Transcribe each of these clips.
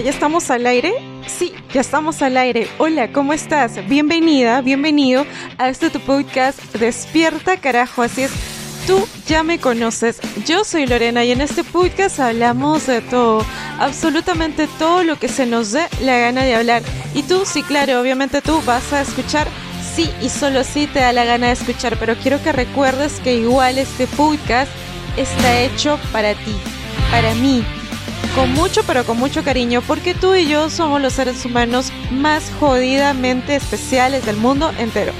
¿ya estamos al aire? Sí, ya estamos al aire. Hola, ¿cómo estás? Bienvenida, bienvenido a este tu podcast Despierta Carajo. Así es, tú ya me conoces. Yo soy Lorena y en este podcast hablamos de todo, absolutamente todo lo que se nos dé la gana de hablar. Y tú, sí, claro, obviamente tú vas a escuchar sí y solo sí te da la gana de escuchar, pero quiero que recuerdes que igual este podcast está hecho para ti, para mí, con mucho pero con mucho cariño, porque tú y yo somos los seres humanos más jodidamente especiales del mundo entero.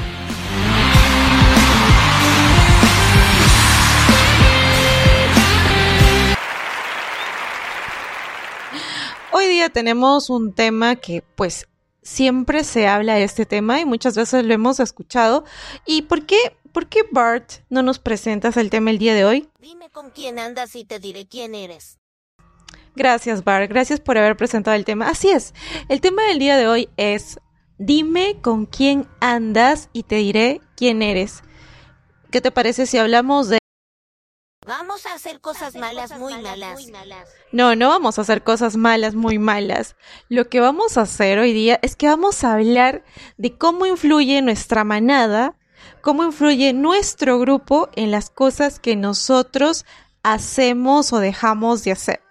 Hoy día tenemos un tema que pues siempre se habla de este tema y muchas veces lo hemos escuchado. ¿Y por qué, por qué Bart no nos presentas el tema el día de hoy? Dime con quién andas y te diré quién eres. Gracias, Bart. Gracias por haber presentado el tema. Así es. El tema del día de hoy es Dime con quién andas y te diré quién eres. ¿Qué te parece si hablamos de... Vamos a hacer cosas malas, muy malas. No, no vamos a hacer cosas malas, muy malas. Lo que vamos a hacer hoy día es que vamos a hablar de cómo influye nuestra manada, cómo influye nuestro grupo en las cosas que nosotros hacemos o dejamos de hacer.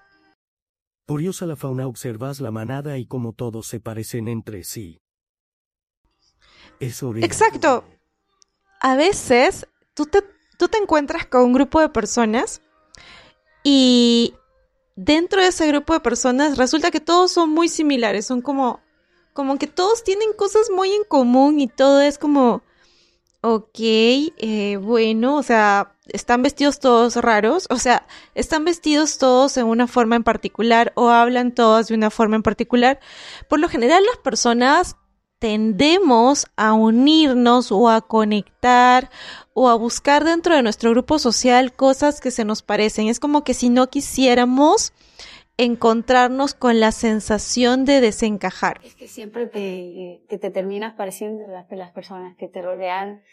Curiosa la fauna observas la manada y cómo todos se parecen entre sí. Exacto. A veces tú te, tú te encuentras con un grupo de personas y dentro de ese grupo de personas resulta que todos son muy similares, son como, como que todos tienen cosas muy en común y todo es como, ok, eh, bueno, o sea, están vestidos todos raros, o sea, están vestidos todos en una forma en particular o hablan todos de una forma en particular. Por lo general las personas tendemos a unirnos o a conectar o a buscar dentro de nuestro grupo social cosas que se nos parecen. Es como que si no quisiéramos encontrarnos con la sensación de desencajar. Es que siempre te, que te terminas pareciendo a las, las personas que te rodean.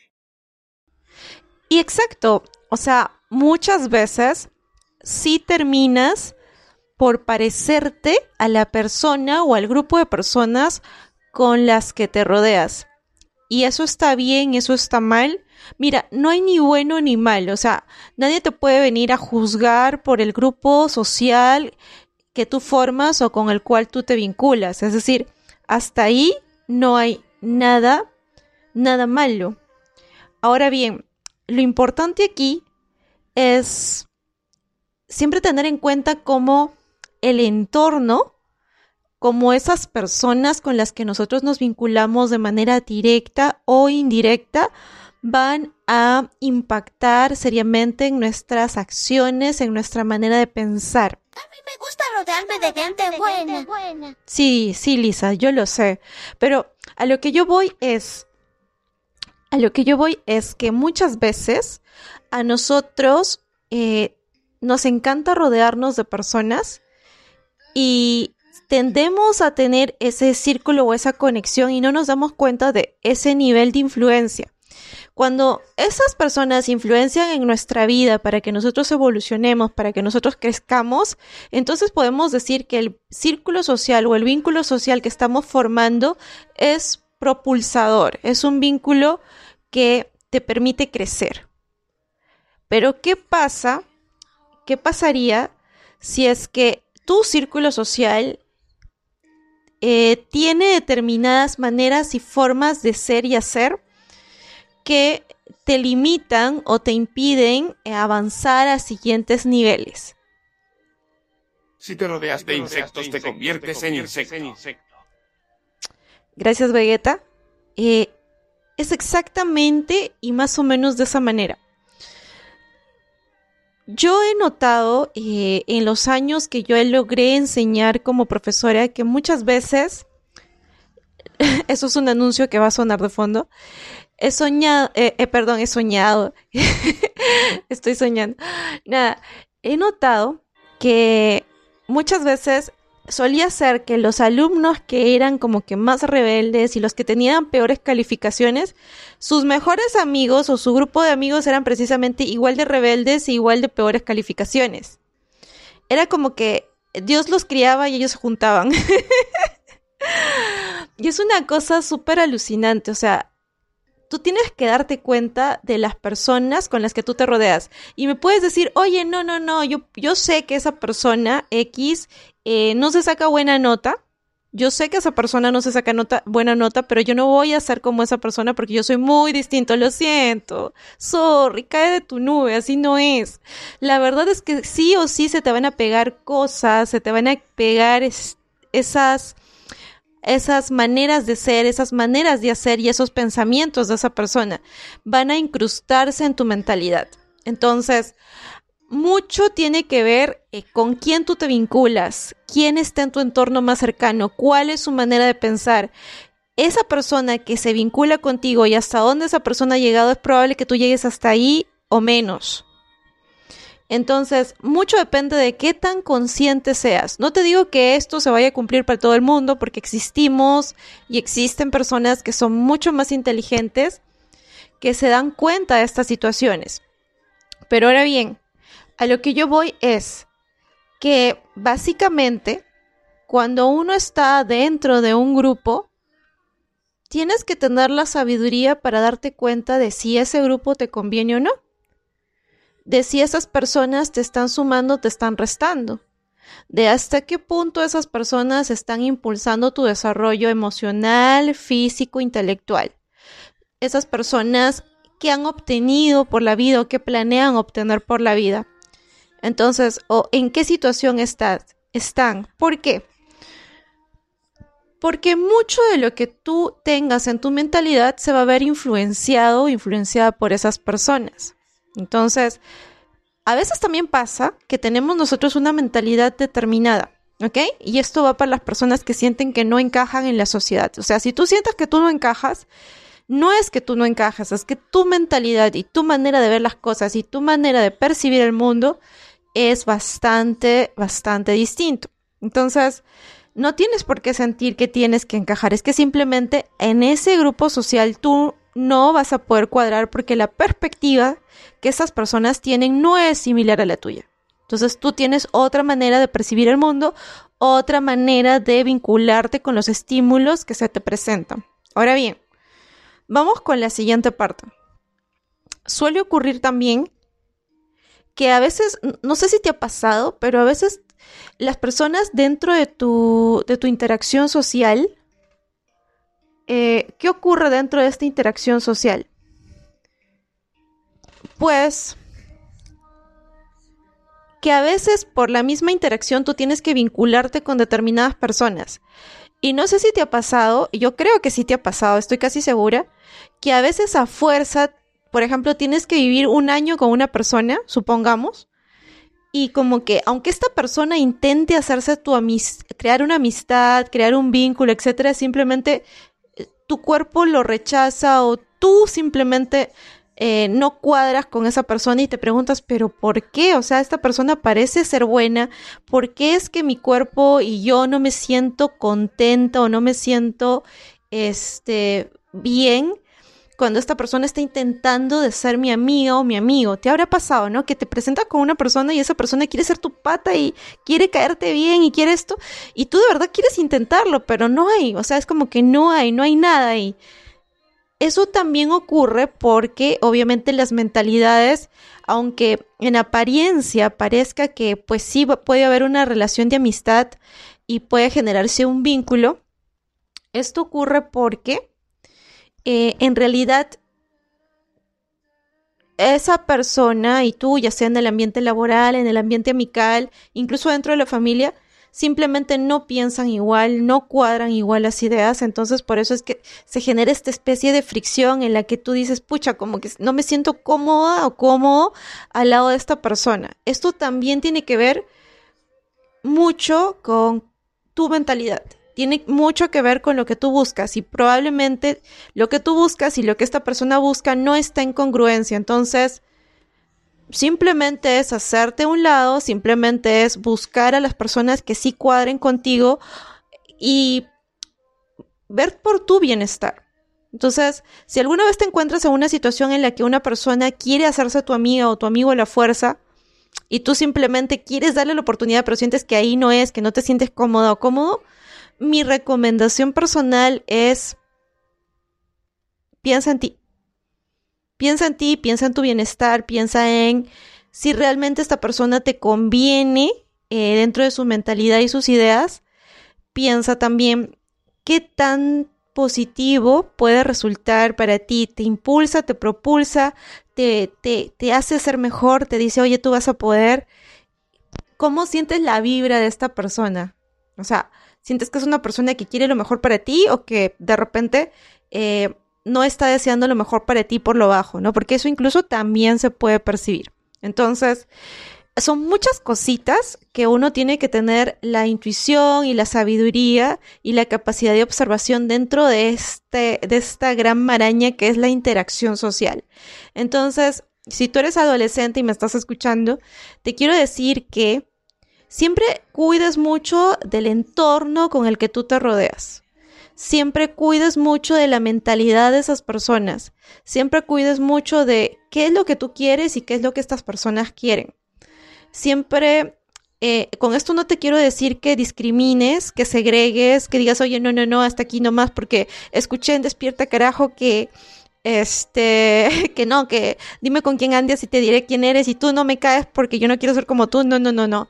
Y exacto, o sea, muchas veces sí terminas por parecerte a la persona o al grupo de personas con las que te rodeas. Y eso está bien, eso está mal. Mira, no hay ni bueno ni malo, o sea, nadie te puede venir a juzgar por el grupo social que tú formas o con el cual tú te vinculas. Es decir, hasta ahí no hay nada, nada malo. Ahora bien, lo importante aquí es siempre tener en cuenta cómo el entorno, como esas personas con las que nosotros nos vinculamos de manera directa o indirecta, van a impactar seriamente en nuestras acciones, en nuestra manera de pensar. A mí me gusta rodearme de gente buena. Sí, sí, Lisa, yo lo sé. Pero a lo que yo voy es. A lo que yo voy es que muchas veces a nosotros eh, nos encanta rodearnos de personas y tendemos a tener ese círculo o esa conexión y no nos damos cuenta de ese nivel de influencia. Cuando esas personas influencian en nuestra vida para que nosotros evolucionemos, para que nosotros crezcamos, entonces podemos decir que el círculo social o el vínculo social que estamos formando es propulsador, es un vínculo que te permite crecer. Pero ¿qué pasa? ¿Qué pasaría si es que tu círculo social eh, tiene determinadas maneras y formas de ser y hacer que te limitan o te impiden eh, avanzar a siguientes niveles. Si te rodeas de insectos, te conviertes en insecto. Gracias, Vegeta. Eh, es exactamente y más o menos de esa manera. Yo he notado eh, en los años que yo logré enseñar como profesora que muchas veces, eso es un anuncio que va a sonar de fondo, he soñado, eh, eh, perdón, he soñado, estoy soñando, nada, he notado que muchas veces solía ser que los alumnos que eran como que más rebeldes y los que tenían peores calificaciones, sus mejores amigos o su grupo de amigos eran precisamente igual de rebeldes e igual de peores calificaciones. Era como que Dios los criaba y ellos se juntaban. y es una cosa súper alucinante, o sea, tú tienes que darte cuenta de las personas con las que tú te rodeas. Y me puedes decir, oye, no, no, no, yo, yo sé que esa persona X eh, no se saca buena nota. Yo sé que esa persona no se saca nota, buena nota, pero yo no voy a ser como esa persona porque yo soy muy distinto, lo siento. Sorry, cae de tu nube, así no es. La verdad es que sí o sí se te van a pegar cosas, se te van a pegar esas esas maneras de ser, esas maneras de hacer y esos pensamientos de esa persona van a incrustarse en tu mentalidad. Entonces, mucho tiene que ver eh, con quién tú te vinculas, quién está en tu entorno más cercano, cuál es su manera de pensar. Esa persona que se vincula contigo y hasta dónde esa persona ha llegado es probable que tú llegues hasta ahí o menos. Entonces, mucho depende de qué tan consciente seas. No te digo que esto se vaya a cumplir para todo el mundo, porque existimos y existen personas que son mucho más inteligentes que se dan cuenta de estas situaciones. Pero ahora bien, a lo que yo voy es que básicamente cuando uno está dentro de un grupo, tienes que tener la sabiduría para darte cuenta de si ese grupo te conviene o no de si esas personas te están sumando, te están restando, de hasta qué punto esas personas están impulsando tu desarrollo emocional, físico, intelectual. Esas personas que han obtenido por la vida o que planean obtener por la vida. Entonces, o en qué situación estás, están. ¿Por qué? Porque mucho de lo que tú tengas en tu mentalidad se va a ver influenciado o influenciada por esas personas. Entonces, a veces también pasa que tenemos nosotros una mentalidad determinada, ¿ok? Y esto va para las personas que sienten que no encajan en la sociedad. O sea, si tú sientes que tú no encajas, no es que tú no encajas, es que tu mentalidad y tu manera de ver las cosas y tu manera de percibir el mundo es bastante, bastante distinto. Entonces, no tienes por qué sentir que tienes que encajar, es que simplemente en ese grupo social tú no vas a poder cuadrar porque la perspectiva que esas personas tienen no es similar a la tuya. Entonces tú tienes otra manera de percibir el mundo, otra manera de vincularte con los estímulos que se te presentan. Ahora bien, vamos con la siguiente parte. Suele ocurrir también que a veces, no sé si te ha pasado, pero a veces las personas dentro de tu, de tu interacción social eh, ¿qué ocurre dentro de esta interacción social? Pues que a veces por la misma interacción tú tienes que vincularte con determinadas personas. Y no sé si te ha pasado, yo creo que sí te ha pasado, estoy casi segura, que a veces a fuerza, por ejemplo, tienes que vivir un año con una persona, supongamos, y como que aunque esta persona intente hacerse tu amistad, crear una amistad, crear un vínculo, etcétera, simplemente tu cuerpo lo rechaza o tú simplemente eh, no cuadras con esa persona y te preguntas, pero ¿por qué? O sea, esta persona parece ser buena, ¿por qué es que mi cuerpo y yo no me siento contenta o no me siento este, bien cuando esta persona está intentando de ser mi amiga o mi amigo. Te habrá pasado, ¿no? Que te presentas con una persona y esa persona quiere ser tu pata y quiere caerte bien y quiere esto. Y tú de verdad quieres intentarlo, pero no hay. O sea, es como que no hay, no hay nada ahí. Eso también ocurre porque obviamente las mentalidades, aunque en apariencia parezca que pues sí puede haber una relación de amistad y puede generarse un vínculo, esto ocurre porque eh, en realidad esa persona y tú, ya sea en el ambiente laboral, en el ambiente amical, incluso dentro de la familia, simplemente no piensan igual, no cuadran igual las ideas, entonces por eso es que se genera esta especie de fricción en la que tú dices, pucha, como que no me siento cómoda o cómodo al lado de esta persona. Esto también tiene que ver mucho con tu mentalidad tiene mucho que ver con lo que tú buscas y probablemente lo que tú buscas y lo que esta persona busca no está en congruencia. Entonces, simplemente es hacerte un lado, simplemente es buscar a las personas que sí cuadren contigo y ver por tu bienestar. Entonces, si alguna vez te encuentras en una situación en la que una persona quiere hacerse tu amiga o tu amigo a la fuerza, y tú simplemente quieres darle la oportunidad, pero sientes que ahí no es, que no te sientes cómoda o cómodo, mi recomendación personal es piensa en ti. Piensa en ti, piensa en tu bienestar, piensa en si realmente esta persona te conviene eh, dentro de su mentalidad y sus ideas. Piensa también qué tan positivo puede resultar para ti, te impulsa, te propulsa, te, te, te hace ser mejor, te dice, oye, tú vas a poder. ¿Cómo sientes la vibra de esta persona? O sea, ¿sientes que es una persona que quiere lo mejor para ti o que de repente eh, no está deseando lo mejor para ti por lo bajo, ¿no? Porque eso incluso también se puede percibir. Entonces, son muchas cositas que uno tiene que tener la intuición y la sabiduría y la capacidad de observación dentro de, este, de esta gran maraña que es la interacción social. Entonces, si tú eres adolescente y me estás escuchando, te quiero decir que siempre cuides mucho del entorno con el que tú te rodeas. Siempre cuides mucho de la mentalidad de esas personas. Siempre cuides mucho de qué es lo que tú quieres y qué es lo que estas personas quieren siempre, eh, con esto no te quiero decir que discrimines, que segregues, que digas, oye, no, no, no, hasta aquí nomás, porque escuché en Despierta Carajo que este, que no, que dime con quién andas y te diré quién eres y tú no me caes porque yo no quiero ser como tú. No, no, no, no.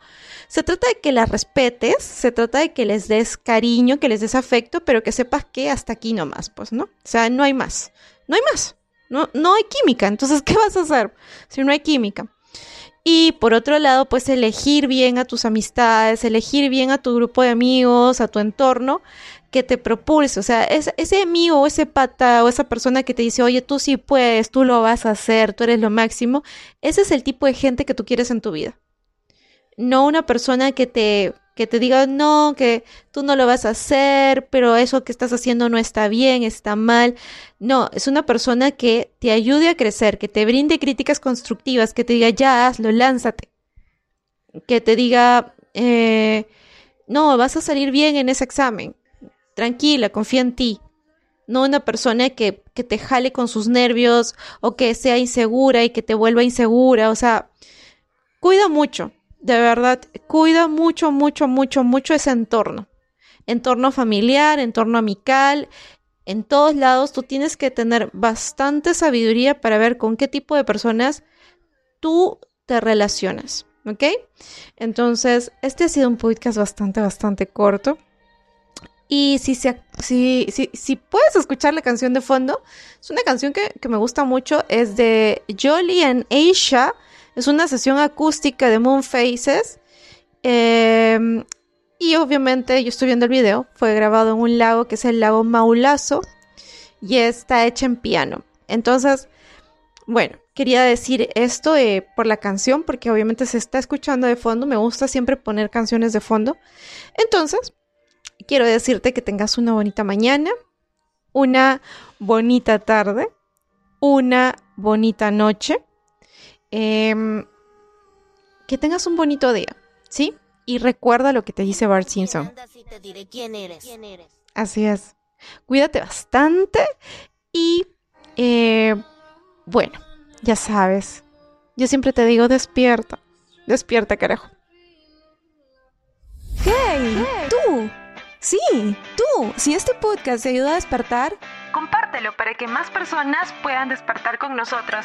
Se trata de que las respetes, se trata de que les des cariño, que les des afecto, pero que sepas que hasta aquí nomás, pues, ¿no? O sea, no hay más. No hay más. No, no hay química. Entonces, ¿qué vas a hacer si no hay química? Y por otro lado, pues elegir bien a tus amistades, elegir bien a tu grupo de amigos, a tu entorno que te propulse. O sea, ese amigo o ese pata o esa persona que te dice, oye, tú sí puedes, tú lo vas a hacer, tú eres lo máximo. Ese es el tipo de gente que tú quieres en tu vida. No una persona que te que te diga, no, que tú no lo vas a hacer, pero eso que estás haciendo no está bien, está mal. No, es una persona que te ayude a crecer, que te brinde críticas constructivas, que te diga, ya hazlo, lánzate. Que te diga, eh, no, vas a salir bien en ese examen. Tranquila, confía en ti. No una persona que, que te jale con sus nervios o que sea insegura y que te vuelva insegura. O sea, cuida mucho de verdad, cuida mucho, mucho, mucho, mucho ese entorno. Entorno familiar, entorno amical, en todos lados tú tienes que tener bastante sabiduría para ver con qué tipo de personas tú te relacionas, ¿ok? Entonces, este ha sido un podcast bastante, bastante corto. Y si, si, si, si, puedes escuchar la canción de fondo, es una canción que, que me gusta mucho, es de Jolie and Aisha es una sesión acústica de Moon Faces. Em, y obviamente yo estoy viendo el video. Fue grabado en un lago que es el lago Maulazo. Y está hecha en piano. Entonces, bueno, quería decir esto eh, por la canción, porque obviamente se está escuchando de fondo. Me gusta siempre poner canciones de fondo. Entonces, quiero decirte que tengas una bonita mañana, una bonita tarde, una bonita noche Em, que tengas un bonito día, ¿sí? Y recuerda lo que te dice Bart Simpson. Así es. Cuídate bastante y eh, bueno, ya sabes. Yo siempre te digo despierta. Despierta, carajo. ¡Hey! ¡Tú! Sí, tú. Si este podcast te ayuda a despertar, compártelo para que más personas puedan despertar con nosotros.